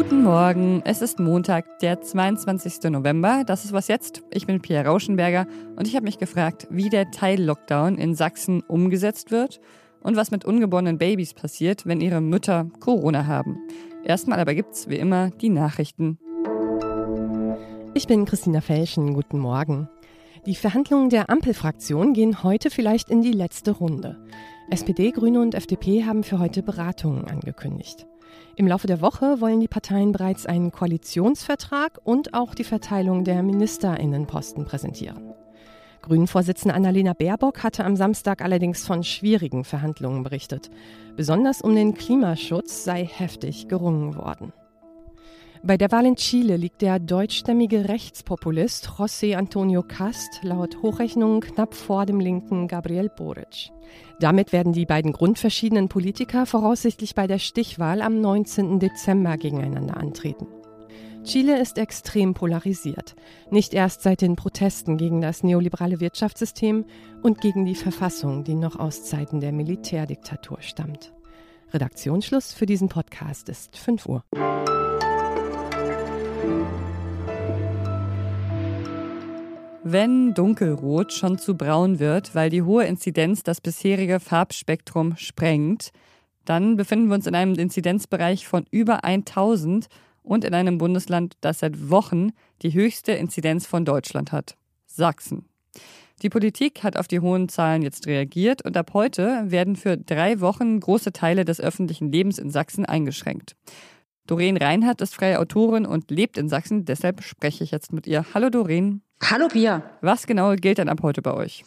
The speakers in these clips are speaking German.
Guten Morgen, es ist Montag, der 22. November. Das ist was jetzt. Ich bin Pierre Rauschenberger und ich habe mich gefragt, wie der Teil-Lockdown in Sachsen umgesetzt wird und was mit ungeborenen Babys passiert, wenn ihre Mütter Corona haben. Erstmal aber gibt's wie immer die Nachrichten. Ich bin Christina Felschen. Guten Morgen. Die Verhandlungen der Ampelfraktion gehen heute vielleicht in die letzte Runde. SPD, Grüne und FDP haben für heute Beratungen angekündigt. Im Laufe der Woche wollen die Parteien bereits einen Koalitionsvertrag und auch die Verteilung der Ministerinnenposten präsentieren. Grünen-Vorsitzende Annalena Baerbock hatte am Samstag allerdings von schwierigen Verhandlungen berichtet. Besonders um den Klimaschutz sei heftig gerungen worden. Bei der Wahl in Chile liegt der deutschstämmige Rechtspopulist José Antonio Cast laut Hochrechnung knapp vor dem linken Gabriel Boric. Damit werden die beiden grundverschiedenen Politiker voraussichtlich bei der Stichwahl am 19. Dezember gegeneinander antreten. Chile ist extrem polarisiert, nicht erst seit den Protesten gegen das neoliberale Wirtschaftssystem und gegen die Verfassung, die noch aus Zeiten der Militärdiktatur stammt. Redaktionsschluss für diesen Podcast ist 5 Uhr. Wenn dunkelrot schon zu braun wird, weil die hohe Inzidenz das bisherige Farbspektrum sprengt, dann befinden wir uns in einem Inzidenzbereich von über 1000 und in einem Bundesland, das seit Wochen die höchste Inzidenz von Deutschland hat, Sachsen. Die Politik hat auf die hohen Zahlen jetzt reagiert und ab heute werden für drei Wochen große Teile des öffentlichen Lebens in Sachsen eingeschränkt. Doreen Reinhardt ist freie Autorin und lebt in Sachsen, deshalb spreche ich jetzt mit ihr. Hallo Doreen. Hallo Pia. Was genau gilt denn ab heute bei euch?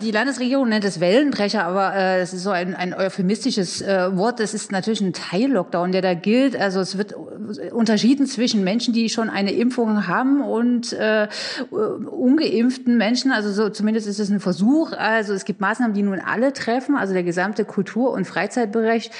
Die Landesregierung nennt es Wellenbrecher, aber äh, es ist so ein, ein euphemistisches äh, Wort. Es ist natürlich ein Teil-Lockdown, der da gilt. Also es wird unterschieden zwischen Menschen, die schon eine Impfung haben und äh, ungeimpften Menschen. Also so zumindest ist es ein Versuch. Also es gibt Maßnahmen, die nun alle treffen. Also der gesamte Kultur- und Freizeitbereich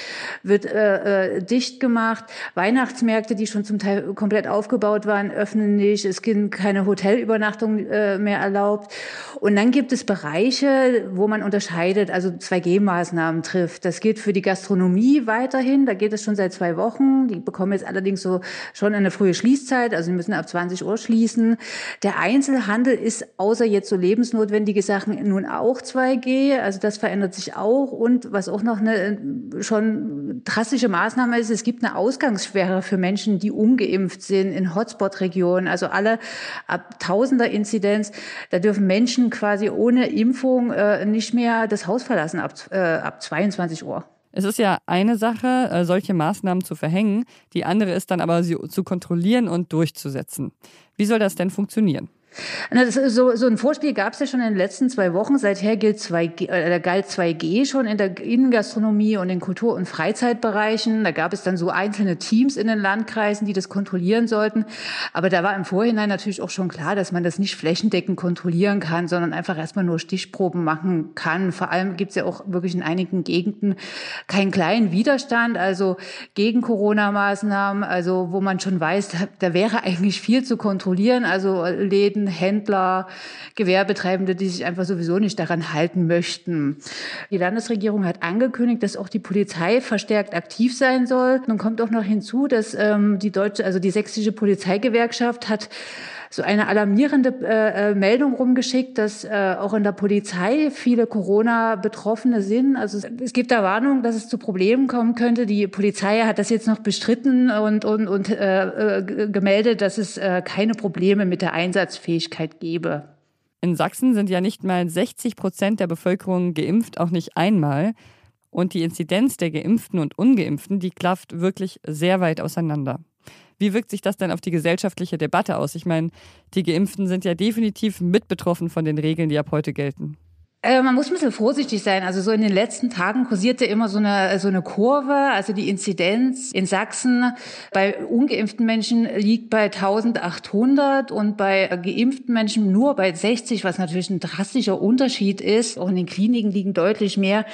wird äh, äh, dicht gemacht. Weihnachtsmärkte, die schon zum Teil komplett aufgebaut waren, öffnen nicht. Es gibt keine Hotelübernachtung äh, mehr erlaubt. Und dann gibt es Bereiche, wo man unterscheidet, also 2G-Maßnahmen trifft. Das geht für die Gastronomie weiterhin. Da geht es schon seit zwei Wochen. Die bekommen jetzt allerdings so schon eine frühe Schließzeit. Also sie müssen ab 20 Uhr schließen. Der Einzelhandel ist außer jetzt so lebensnotwendige Sachen nun auch 2G. Also das verändert sich auch. Und was auch noch eine schon drastische Maßnahme ist, es gibt eine Ausgangssperre für Menschen, die ungeimpft sind in Hotspot-Regionen. Also alle ab Tausender Inzidenz. Da dürfen Menschen quasi ohne Impfung äh, nicht mehr das Haus verlassen ab, äh, ab 22 Uhr. Es ist ja eine Sache, äh, solche Maßnahmen zu verhängen. Die andere ist dann aber, sie zu kontrollieren und durchzusetzen. Wie soll das denn funktionieren? So, so ein Vorspiel gab es ja schon in den letzten zwei Wochen. Seither gilt 2G, äh, galt 2G schon in der Innengastronomie und in Kultur- und Freizeitbereichen. Da gab es dann so einzelne Teams in den Landkreisen, die das kontrollieren sollten. Aber da war im Vorhinein natürlich auch schon klar, dass man das nicht flächendeckend kontrollieren kann, sondern einfach erstmal nur Stichproben machen kann. Vor allem gibt es ja auch wirklich in einigen Gegenden keinen kleinen Widerstand, also gegen Corona-Maßnahmen, also wo man schon weiß, da wäre eigentlich viel zu kontrollieren. Also Läden Läden, Händler, Gewerbetreibende, die sich einfach sowieso nicht daran halten möchten. Die Landesregierung hat angekündigt, dass auch die Polizei verstärkt aktiv sein soll. Nun kommt auch noch hinzu, dass ähm, die deutsche, also die sächsische Polizeigewerkschaft hat so eine alarmierende äh, äh, Meldung rumgeschickt, dass äh, auch in der Polizei viele Corona-Betroffene sind. Also es, gibt da Warnung, dass es zu Problemen kommen könnte. Die Polizei hat das jetzt noch bestritten und, und, und äh, äh gemeldet, dass es äh, keine Probleme mit der Einsatzfähigkeit gebe. In Sachsen sind ja nicht mal 60 Prozent der Bevölkerung geimpft, auch nicht einmal. Und die Inzidenz der Geimpften und Ungeimpften, die klafft wirklich sehr weit auseinander. Wie wirkt sich das denn auf die gesellschaftliche Debatte aus? Ich meine, die Geimpften sind ja definitiv mit betroffen von den Regeln, die ab heute gelten. Äh, man muss ein bisschen vorsichtig sein. Also so in den letzten Tagen kursierte immer so eine, so eine Kurve. Also die Inzidenz in Sachsen bei ungeimpften Menschen liegt bei 1800 und bei geimpften Menschen nur bei 60, was natürlich ein drastischer Unterschied ist. Auch in den Kliniken liegen deutlich mehr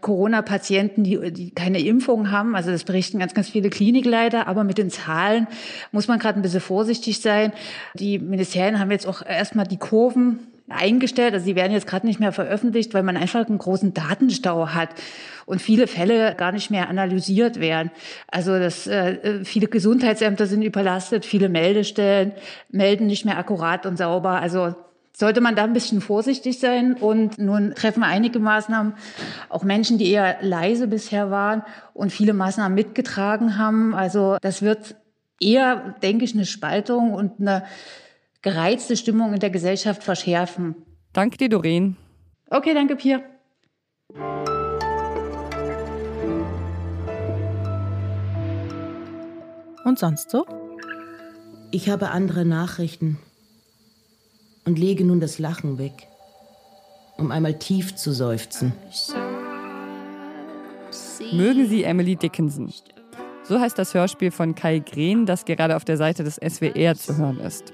Corona-Patienten, die, die keine Impfung haben. Also das berichten ganz, ganz viele Klinikleiter. Aber mit den Zahlen muss man gerade ein bisschen vorsichtig sein. Die Ministerien haben jetzt auch erstmal die Kurven eingestellt. Also sie werden jetzt gerade nicht mehr veröffentlicht, weil man einfach einen großen Datenstau hat und viele Fälle gar nicht mehr analysiert werden. Also das, äh, viele Gesundheitsämter sind überlastet, viele Meldestellen melden nicht mehr akkurat und sauber. Also sollte man da ein bisschen vorsichtig sein. Und nun treffen einige Maßnahmen auch Menschen, die eher leise bisher waren und viele Maßnahmen mitgetragen haben. Also das wird eher, denke ich, eine Spaltung und eine gereizte Stimmung in der Gesellschaft verschärfen. Danke dir, Doreen. Okay, danke, Pia. Und sonst so? Ich habe andere Nachrichten und lege nun das Lachen weg, um einmal tief zu seufzen. Mögen Sie Emily Dickinson. So heißt das Hörspiel von Kai Green, das gerade auf der Seite des SWR zu hören ist.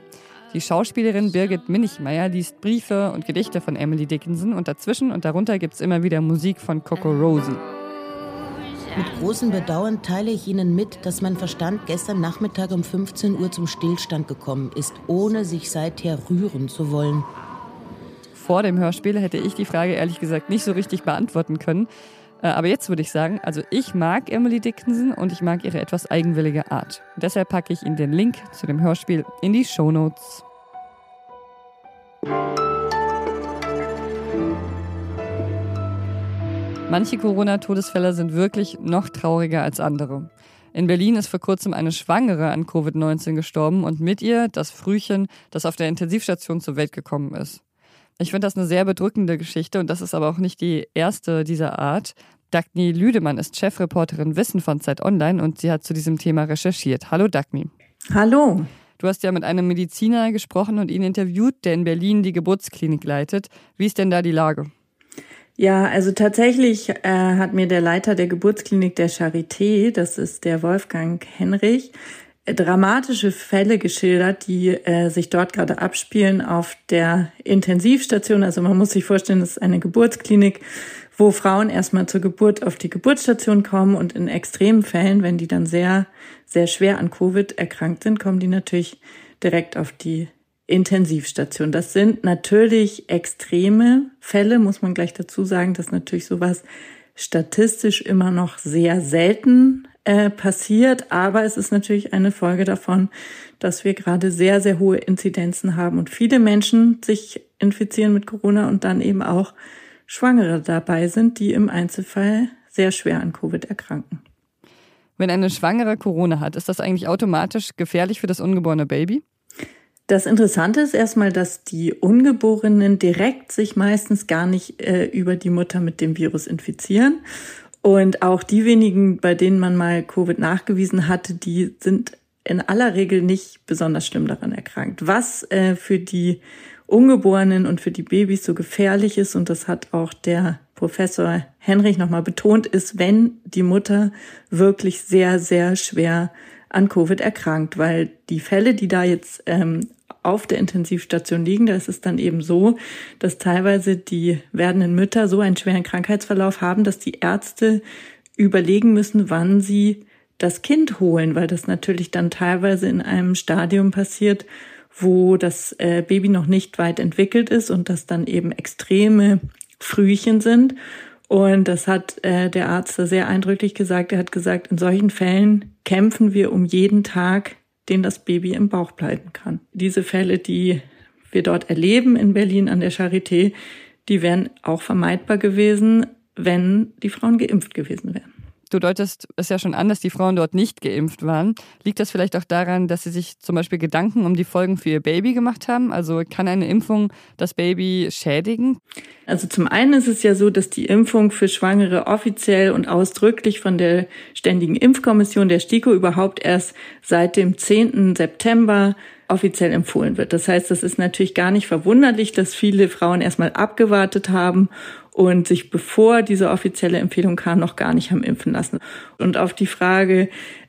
Die Schauspielerin Birgit Minichmeier liest Briefe und Gedichte von Emily Dickinson und dazwischen und darunter gibt es immer wieder Musik von Coco Rosie. Mit großem Bedauern teile ich Ihnen mit, dass mein Verstand gestern Nachmittag um 15 Uhr zum Stillstand gekommen ist, ohne sich seither rühren zu wollen. Vor dem Hörspiel hätte ich die Frage ehrlich gesagt nicht so richtig beantworten können. Äh, aber jetzt würde ich sagen, also ich mag Emily Dickinson und ich mag ihre etwas eigenwillige Art. deshalb packe ich Ihnen den Link zu dem Hörspiel in die Show Notes. Manche Corona-Todesfälle sind wirklich noch trauriger als andere. In Berlin ist vor kurzem eine Schwangere an Covid-19 gestorben und mit ihr das Frühchen, das auf der Intensivstation zur Welt gekommen ist. Ich finde das eine sehr bedrückende Geschichte und das ist aber auch nicht die erste dieser Art. Dagny Lüdemann ist Chefreporterin Wissen von Zeit Online und sie hat zu diesem Thema recherchiert. Hallo Dagny. Hallo. Du hast ja mit einem Mediziner gesprochen und ihn interviewt, der in Berlin die Geburtsklinik leitet. Wie ist denn da die Lage? Ja, also tatsächlich äh, hat mir der Leiter der Geburtsklinik der Charité, das ist der Wolfgang Henrich, dramatische Fälle geschildert, die äh, sich dort gerade abspielen auf der Intensivstation. Also man muss sich vorstellen, das ist eine Geburtsklinik, wo Frauen erstmal zur Geburt auf die Geburtsstation kommen und in extremen Fällen, wenn die dann sehr, sehr schwer an Covid erkrankt sind, kommen die natürlich direkt auf die Intensivstation. Das sind natürlich extreme Fälle, muss man gleich dazu sagen, dass natürlich sowas statistisch immer noch sehr selten äh, passiert, aber es ist natürlich eine Folge davon, dass wir gerade sehr, sehr hohe Inzidenzen haben und viele Menschen sich infizieren mit Corona und dann eben auch Schwangere dabei sind, die im Einzelfall sehr schwer an Covid erkranken. Wenn eine Schwangere Corona hat, ist das eigentlich automatisch gefährlich für das ungeborene Baby? Das Interessante ist erstmal, dass die Ungeborenen direkt sich meistens gar nicht äh, über die Mutter mit dem Virus infizieren. Und auch die wenigen, bei denen man mal Covid nachgewiesen hatte, die sind in aller Regel nicht besonders schlimm daran erkrankt. Was äh, für die Ungeborenen und für die Babys so gefährlich ist, und das hat auch der Professor Henrich nochmal betont, ist, wenn die Mutter wirklich sehr, sehr schwer an Covid erkrankt, weil die Fälle, die da jetzt ähm, auf der Intensivstation liegen. Da ist es dann eben so, dass teilweise die werdenden Mütter so einen schweren Krankheitsverlauf haben, dass die Ärzte überlegen müssen, wann sie das Kind holen, weil das natürlich dann teilweise in einem Stadium passiert, wo das äh, Baby noch nicht weit entwickelt ist und das dann eben extreme Frühchen sind. Und das hat äh, der Arzt sehr eindrücklich gesagt. Er hat gesagt, in solchen Fällen kämpfen wir um jeden Tag, den das Baby im Bauch bleiben kann. Diese Fälle, die wir dort erleben in Berlin an der Charité, die wären auch vermeidbar gewesen, wenn die Frauen geimpft gewesen wären. Du deutest es ja schon an, dass die Frauen dort nicht geimpft waren. Liegt das vielleicht auch daran, dass sie sich zum Beispiel Gedanken um die Folgen für ihr Baby gemacht haben? Also kann eine Impfung das Baby schädigen? Also zum einen ist es ja so, dass die Impfung für Schwangere offiziell und ausdrücklich von der Ständigen Impfkommission der STIKO überhaupt erst seit dem 10. September offiziell empfohlen wird. Das heißt, es ist natürlich gar nicht verwunderlich, dass viele Frauen erstmal abgewartet haben und sich bevor diese offizielle Empfehlung kam, noch gar nicht haben impfen lassen. Und auf die Frage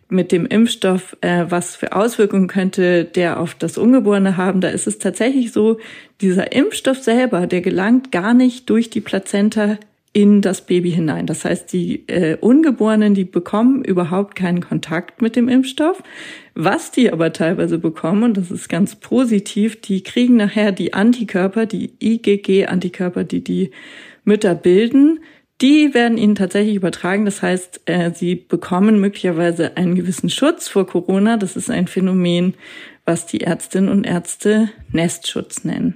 mit dem Impfstoff, äh, was für Auswirkungen könnte der auf das Ungeborene haben, da ist es tatsächlich so, dieser Impfstoff selber, der gelangt gar nicht durch die Plazenta in das Baby hinein. Das heißt, die äh, Ungeborenen, die bekommen überhaupt keinen Kontakt mit dem Impfstoff. Was die aber teilweise bekommen, und das ist ganz positiv, die kriegen nachher die Antikörper, die IgG-Antikörper, die die Mütter bilden, die werden ihnen tatsächlich übertragen. Das heißt, äh, sie bekommen möglicherweise einen gewissen Schutz vor Corona. Das ist ein Phänomen, was die Ärztinnen und Ärzte Nestschutz nennen.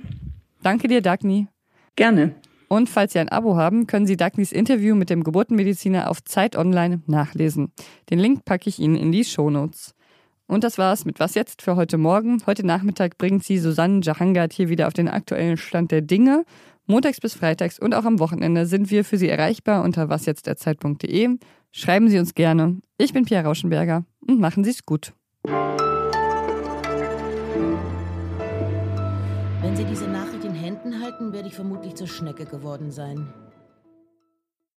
Danke dir, Dagny. Gerne. Und falls Sie ein Abo haben, können Sie Dagnys Interview mit dem Geburtenmediziner auf Zeit Online nachlesen. Den Link packe ich Ihnen in die Shownotes. Und das war's mit Was jetzt für heute Morgen. Heute Nachmittag bringt Sie Susanne Jahangard hier wieder auf den aktuellen Stand der Dinge. Montags bis freitags und auch am Wochenende sind wir für Sie erreichbar unter wasjetztderzeit.de. Schreiben Sie uns gerne. Ich bin Pierre Rauschenberger und machen Sie es gut. Wenn Sie diese Nachricht in Händen halten, werde ich vermutlich zur Schnecke geworden sein.